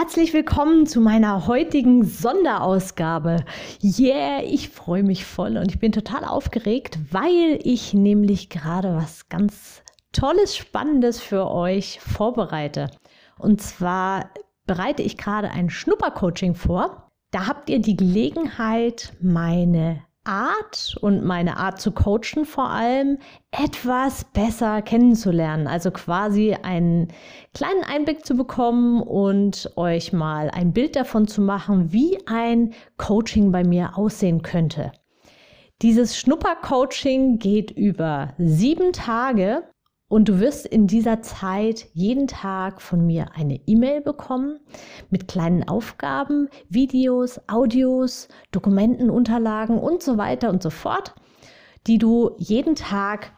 Herzlich willkommen zu meiner heutigen Sonderausgabe. Yeah, ich freue mich voll und ich bin total aufgeregt, weil ich nämlich gerade was ganz Tolles, Spannendes für euch vorbereite. Und zwar bereite ich gerade ein Schnuppercoaching vor. Da habt ihr die Gelegenheit, meine Art und meine Art zu coachen vor allem etwas besser kennenzulernen. Also quasi einen kleinen Einblick zu bekommen und euch mal ein Bild davon zu machen, wie ein Coaching bei mir aussehen könnte. Dieses Schnupper-Coaching geht über sieben Tage und du wirst in dieser Zeit jeden Tag von mir eine E-Mail bekommen mit kleinen Aufgaben, Videos, Audios, Dokumenten, Unterlagen und so weiter und so fort, die du jeden Tag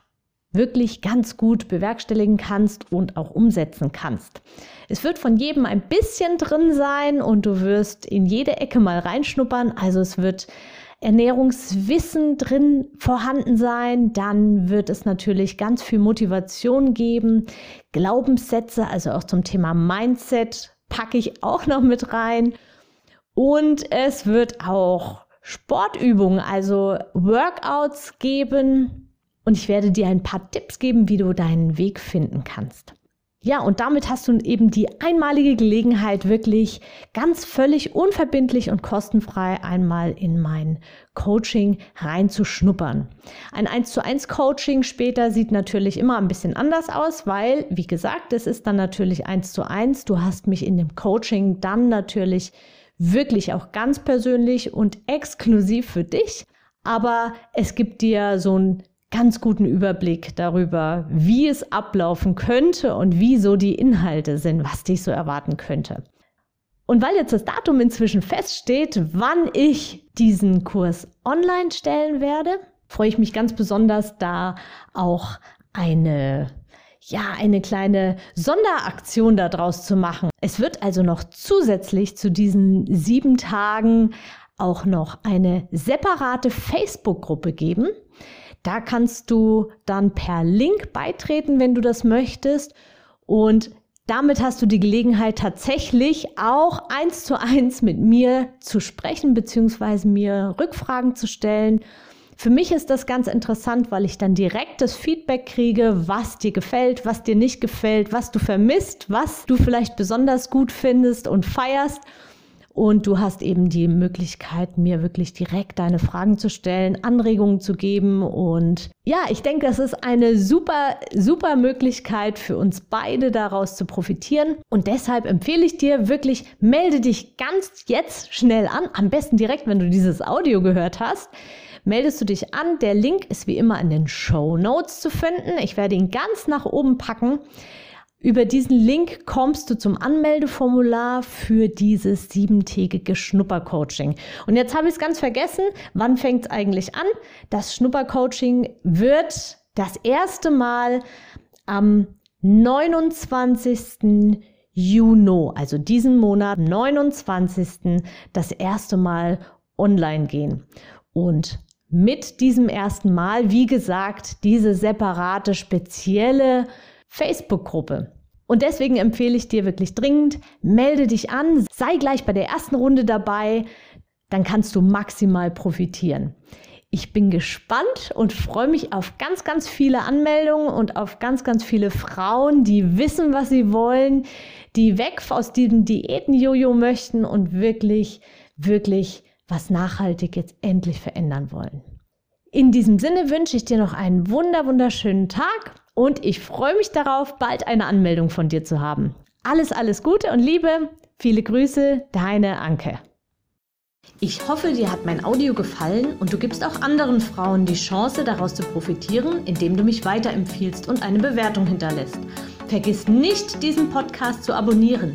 wirklich ganz gut bewerkstelligen kannst und auch umsetzen kannst. Es wird von jedem ein bisschen drin sein und du wirst in jede Ecke mal reinschnuppern. Also es wird Ernährungswissen drin vorhanden sein. Dann wird es natürlich ganz viel Motivation geben. Glaubenssätze, also auch zum Thema Mindset, packe ich auch noch mit rein. Und es wird auch Sportübungen, also Workouts geben. Und ich werde dir ein paar Tipps geben, wie du deinen Weg finden kannst. Ja, und damit hast du eben die einmalige Gelegenheit, wirklich ganz völlig unverbindlich und kostenfrei einmal in mein Coaching reinzuschnuppern. Ein 1 zu 1 Coaching später sieht natürlich immer ein bisschen anders aus, weil, wie gesagt, es ist dann natürlich 1 zu 1. Du hast mich in dem Coaching dann natürlich wirklich auch ganz persönlich und exklusiv für dich. Aber es gibt dir so ein ganz guten Überblick darüber, wie es ablaufen könnte und wie so die Inhalte sind, was dich so erwarten könnte. Und weil jetzt das Datum inzwischen feststeht, wann ich diesen Kurs online stellen werde, freue ich mich ganz besonders, da auch eine ja, eine kleine Sonderaktion daraus zu machen. Es wird also noch zusätzlich zu diesen sieben Tagen auch noch eine separate Facebook-Gruppe geben. Da kannst du dann per Link beitreten, wenn du das möchtest. Und damit hast du die Gelegenheit, tatsächlich auch eins zu eins mit mir zu sprechen, beziehungsweise mir Rückfragen zu stellen. Für mich ist das ganz interessant, weil ich dann direkt das Feedback kriege, was dir gefällt, was dir nicht gefällt, was du vermisst, was du vielleicht besonders gut findest und feierst. Und du hast eben die Möglichkeit, mir wirklich direkt deine Fragen zu stellen, Anregungen zu geben. Und ja, ich denke, das ist eine super, super Möglichkeit für uns beide daraus zu profitieren. Und deshalb empfehle ich dir wirklich, melde dich ganz jetzt schnell an. Am besten direkt, wenn du dieses Audio gehört hast meldest du dich an. Der Link ist wie immer in den Show Notes zu finden. Ich werde ihn ganz nach oben packen. Über diesen Link kommst du zum Anmeldeformular für dieses siebentägige Schnuppercoaching. Und jetzt habe ich es ganz vergessen. Wann fängt es eigentlich an? Das Schnuppercoaching wird das erste Mal am 29. Juni, also diesen Monat, 29. das erste Mal online gehen. Und mit diesem ersten Mal, wie gesagt, diese separate, spezielle Facebook-Gruppe. Und deswegen empfehle ich dir wirklich dringend, melde dich an, sei gleich bei der ersten Runde dabei, dann kannst du maximal profitieren. Ich bin gespannt und freue mich auf ganz, ganz viele Anmeldungen und auf ganz, ganz viele Frauen, die wissen, was sie wollen, die weg aus diesem Diäten-Jojo möchten und wirklich, wirklich was nachhaltig jetzt endlich verändern wollen. In diesem Sinne wünsche ich dir noch einen wunder, wunderschönen Tag und ich freue mich darauf, bald eine Anmeldung von dir zu haben. Alles, alles Gute und Liebe. Viele Grüße, deine Anke. Ich hoffe, dir hat mein Audio gefallen und du gibst auch anderen Frauen die Chance, daraus zu profitieren, indem du mich weiterempfiehlst und eine Bewertung hinterlässt. Vergiss nicht, diesen Podcast zu abonnieren.